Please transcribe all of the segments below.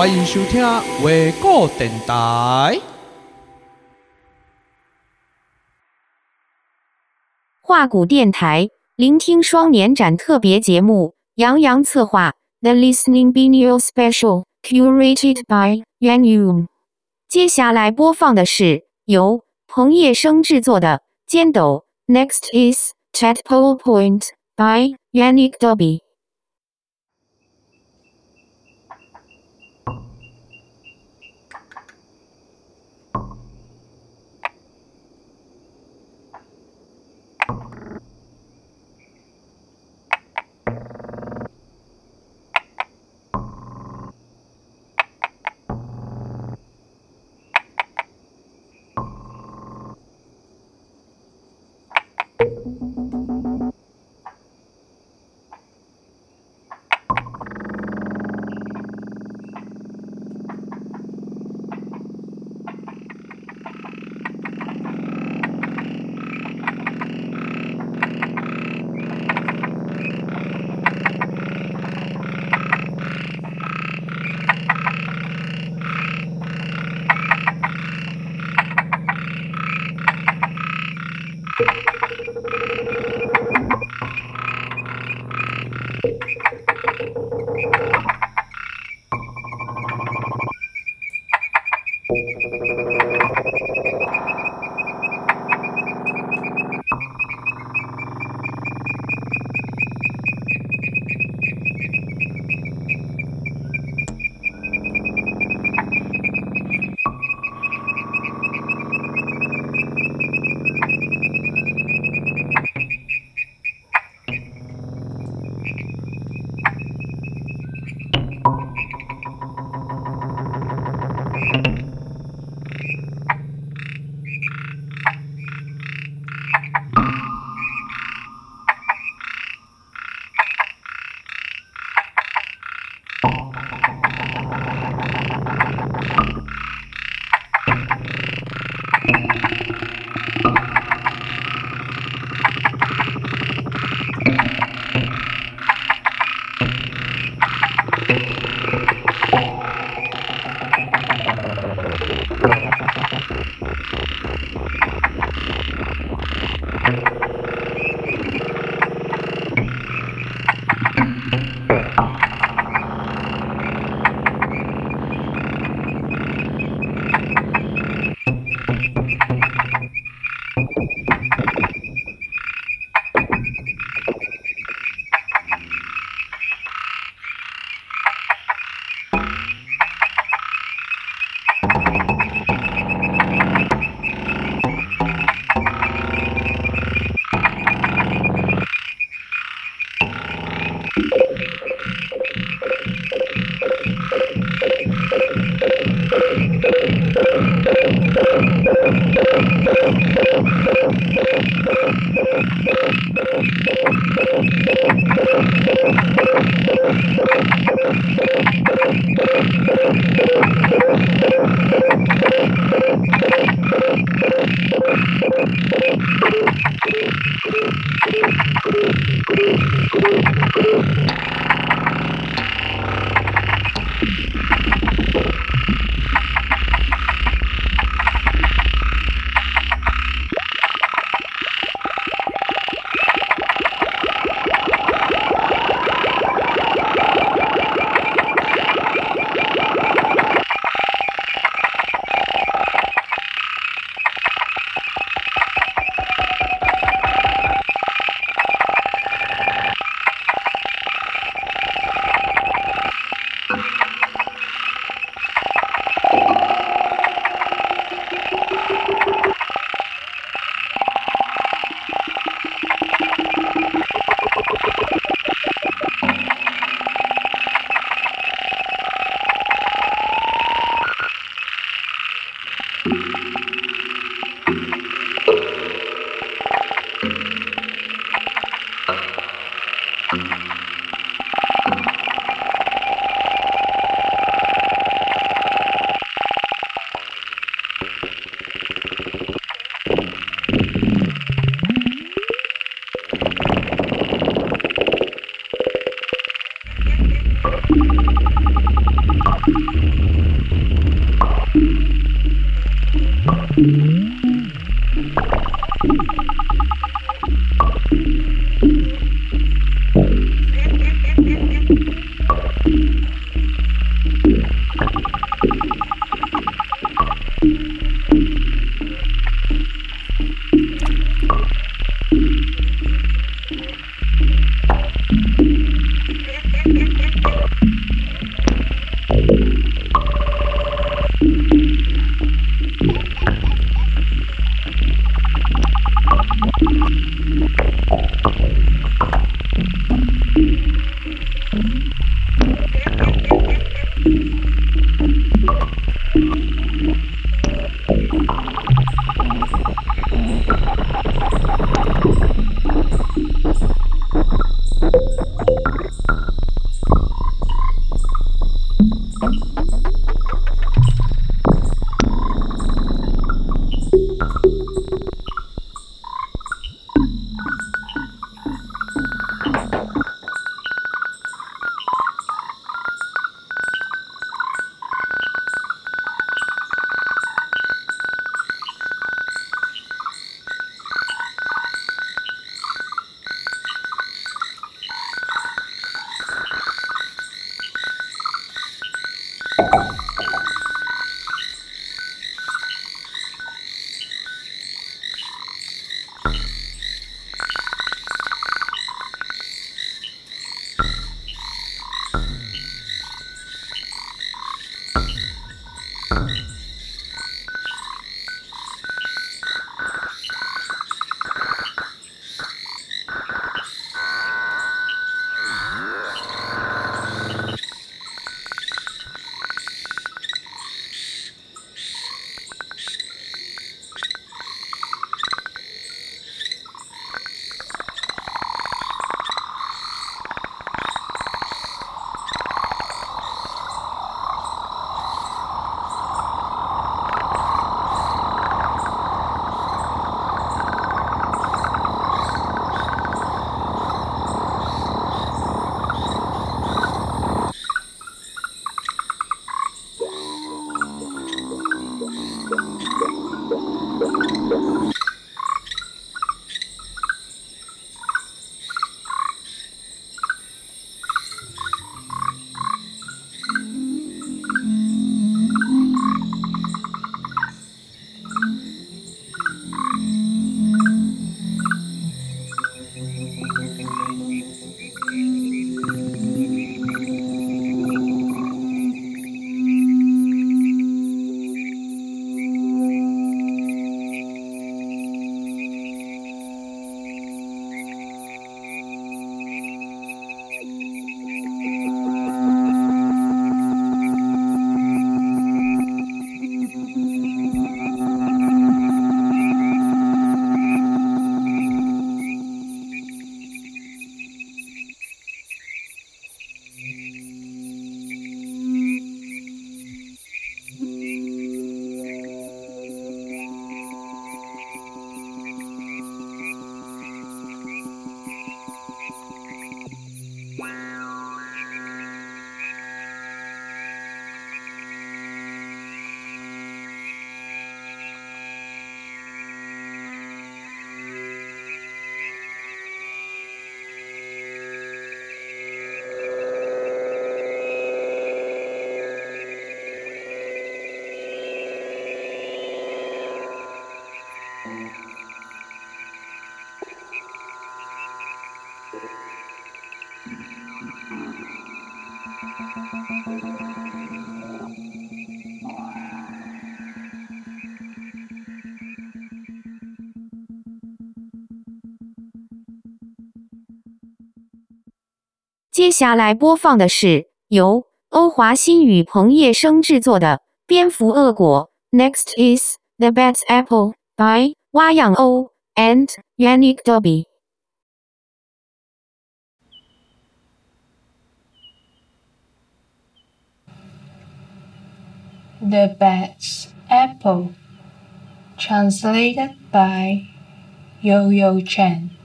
欢迎收听维果电台。画谷电台聆听双年展特别节目，杨洋策划，The Listening Bineo Special curated by Yan Yu。接下来播放的是由彭业生制作的《尖斗》，Next is Tadpole Point by Yannick Dobby。Thank you. 接下来播放的是由区华欣与澎叶生制作的《蝙蝠恶果》。Next is The Bad Apple by Wa Yang O and Yannick Dobby. The Bad Apple, translated by Yo Yo Chen.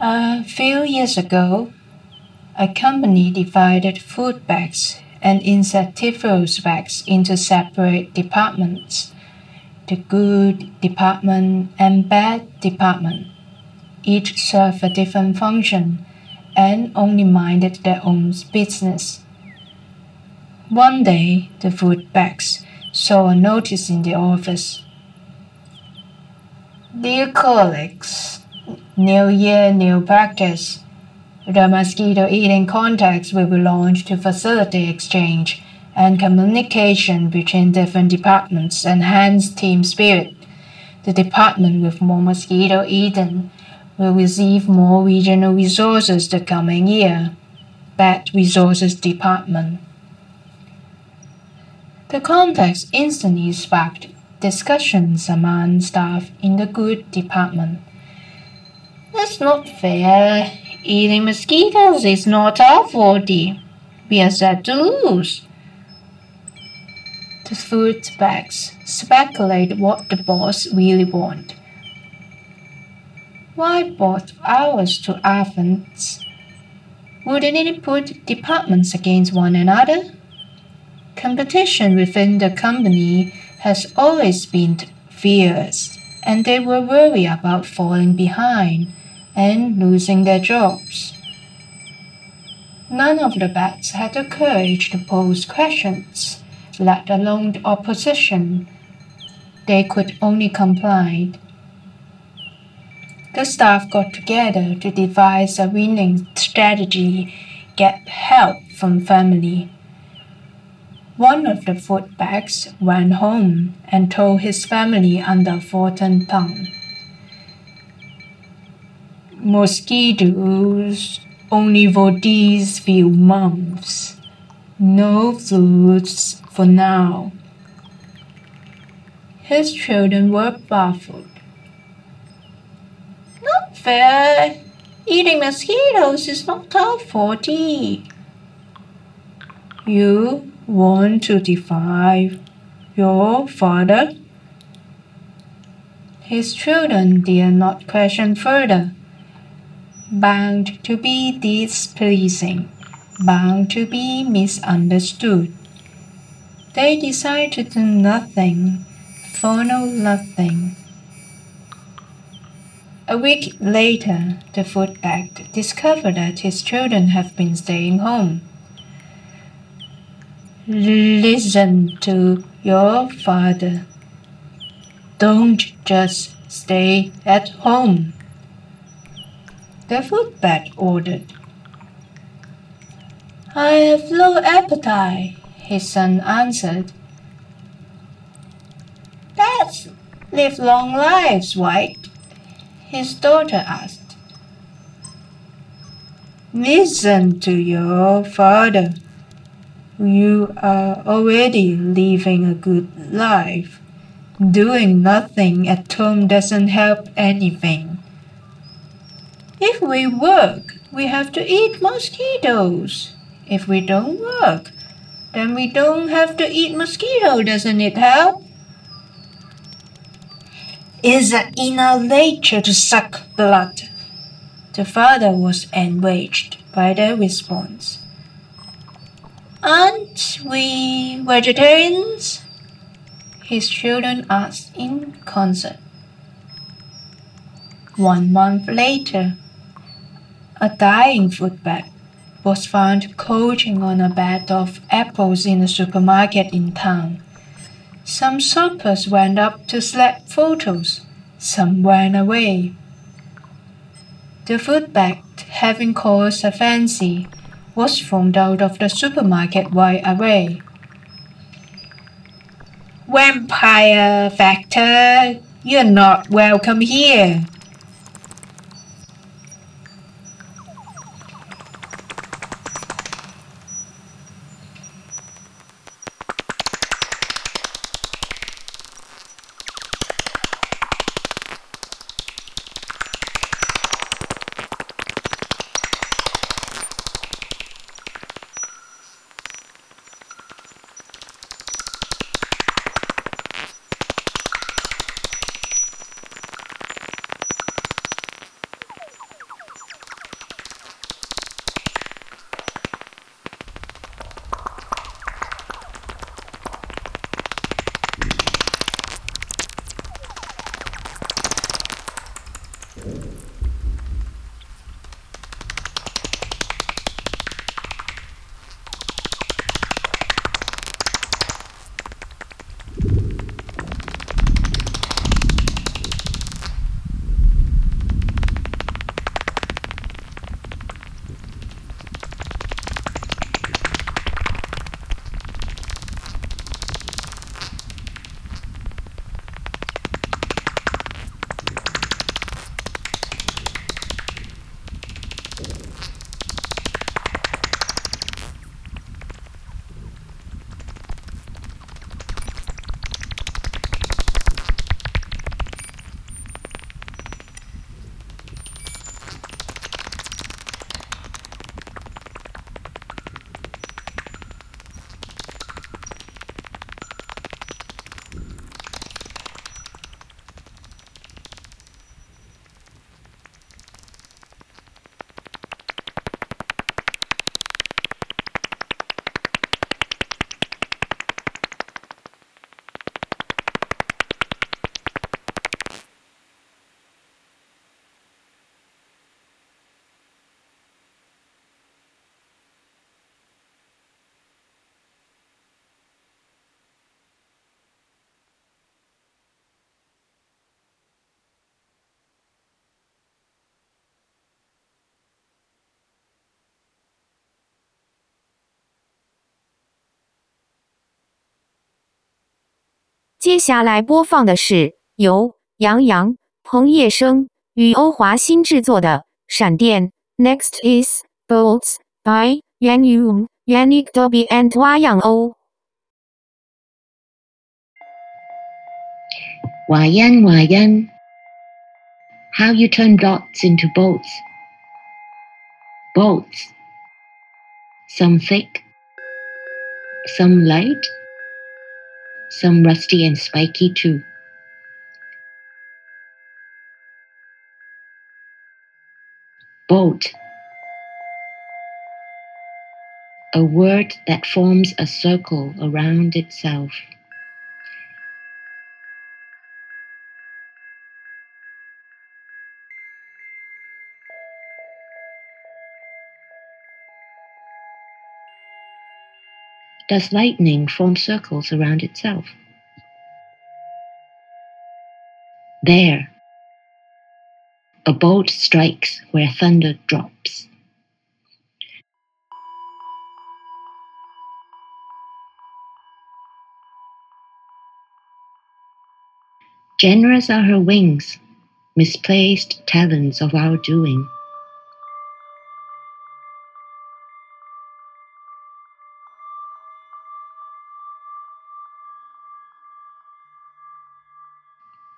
A few years ago, a company divided food bags and insectivorous bats into separate departments the good department and bad department. Each served a different function and only minded their own business. One day, the food bags saw a notice in the office. Dear colleagues, new year, new practice. The mosquito eating contacts will be launched to facilitate exchange and communication between different departments and enhance team spirit. The department with more mosquito eaten will receive more regional resources the coming year. Bad Resources Department. The context instantly sparked discussions among staff in the good department. That's not fair. Eating mosquitoes is not our forte. We are set to lose. The food bags speculate what the boss really want. Why both hours to Athens? Wouldn't it put departments against one another? Competition within the company has always been fierce, and they were worried about falling behind and losing their jobs. None of the bats had the courage to pose questions, let alone the opposition. They could only comply. The staff got together to devise a winning strategy, get help from family one of the fruit bats went home and told his family under Fulton tongue. Mosquitoes only for these few months. No fruits for now. His children were baffled. Not fair. Eating mosquitoes is not our forte. You want to defy your father? His children dare not question further. Bound to be displeasing, bound to be misunderstood. They decide to do nothing, follow nothing. A week later, the fruit bat discovered that his children have been staying home. Listen to your father. Don't just stay at home. The fruit bat ordered. I have no appetite, his son answered. Bats live long lives, White, his daughter asked. Listen to your father. You are already living a good life. Doing nothing at home doesn't help anything. If we work, we have to eat mosquitoes. If we don't work, then we don't have to eat mosquito. Doesn't it help? Is it in our nature to suck blood? The father was enraged by their response. Aren't we vegetarians? His children asked in concert. One month later, a dying fruit bat was found couching on a bed of apples in a supermarket in town. Some shoppers went up to snap photos, some ran away. The fruit bat, having caused a fancy, was thrown out of the supermarket right away. Vampire Factor, you're not welcome here. 接下来播放的是由杨洋、彭业生与欧华新制作的《闪电》。Next is Bolts by Yan Yu, Yannick Dobby and Hua Yang O. Wayan Wayan, how you turn dots into bolts. Bolts, some thick, some light, some rusty and spiky too. Bolt, a word that forms a circle around itself. Does lightning form circles around itself? There, a bolt strikes where thunder drops. Generous are her wings, misplaced talons of our doing.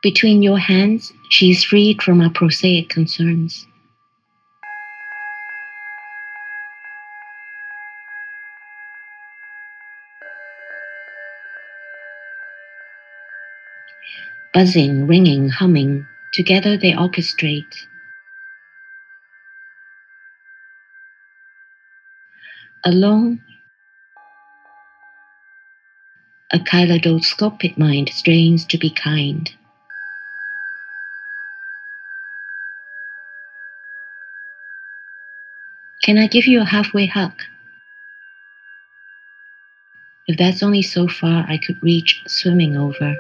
Between your hands, she is freed from our prosaic concerns. Buzzing, ringing, humming, together they orchestrate. Alone, a kaleidoscopic mind strains to be kind. Can I give you a halfway hug? If that's only so far I could reach swimming over.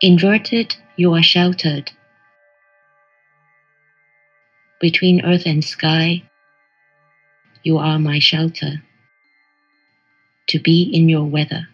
Inverted, you are sheltered. Between earth and sky, you are my shelter. To be in your weather.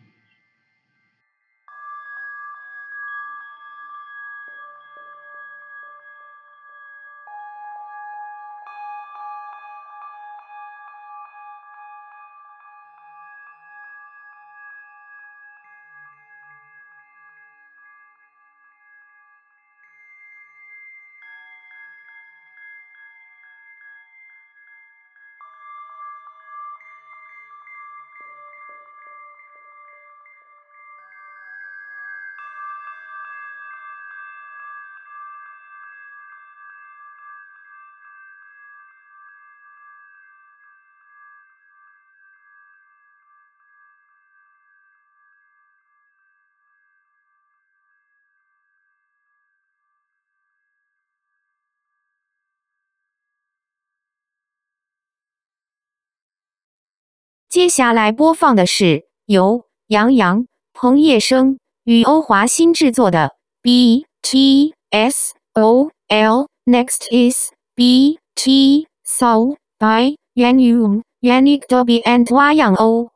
接下来播放的是由杨洋、彭业生与欧华新制作的《B T S O L》。Next is B T Soul by Yuan Yu, Yannick Dobby and Wayang O.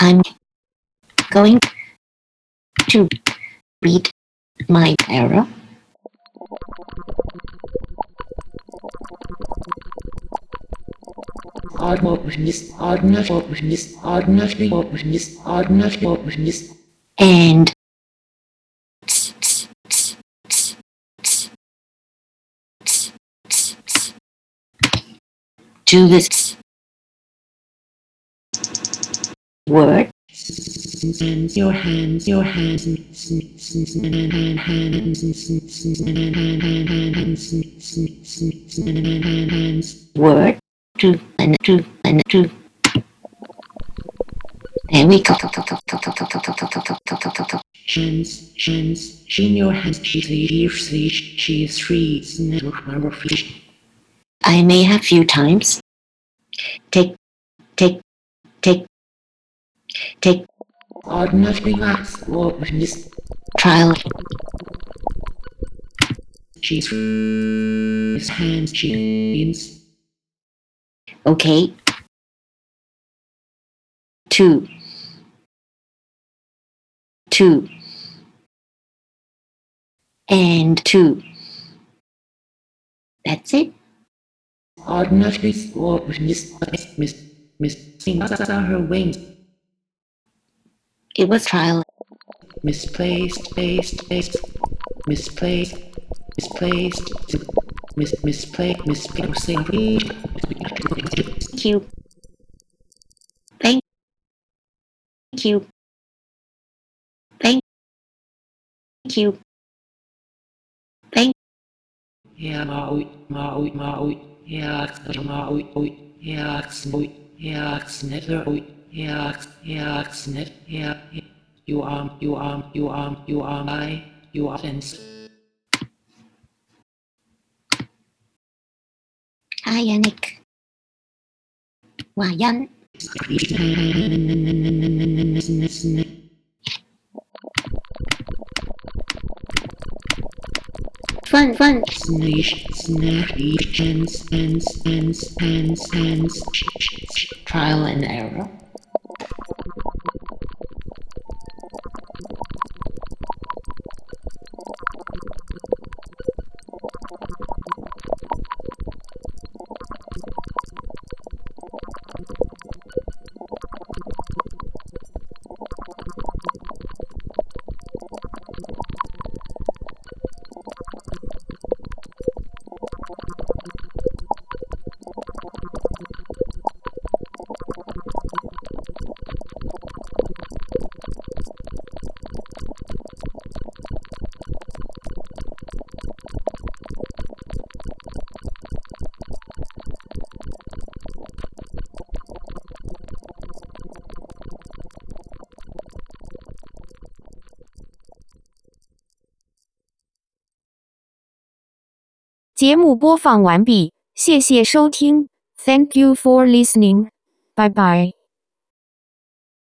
I'm going to read my error. And do this word and your hands, your hands, word to and to and to. There we go. she in your hands, she is free, I may have few times. Take, take, take, take. Or nothing else. Trial. She's his hands, she Okay. Two. Two. And two. That's it. Ordinary her wings. It was trial. Misplaced, based, based, misplaced, misplaced, mis misplaced, misplaced. Thank you. Thank you. You. Thank. Yeah, Maui, Maui, Maui. Yeah, Maui. Yeah, Maui. Yeah, Snither. Yeah, yeah, Snit. Yeah, you are, you are, you are, you are my, you are sense. Hi, Yannick. Fun, fun. Snish, snappy, hands, hands, hands, hands, hands. Trial and error. 节目播放完毕，谢谢收听，Thank you for listening，拜拜。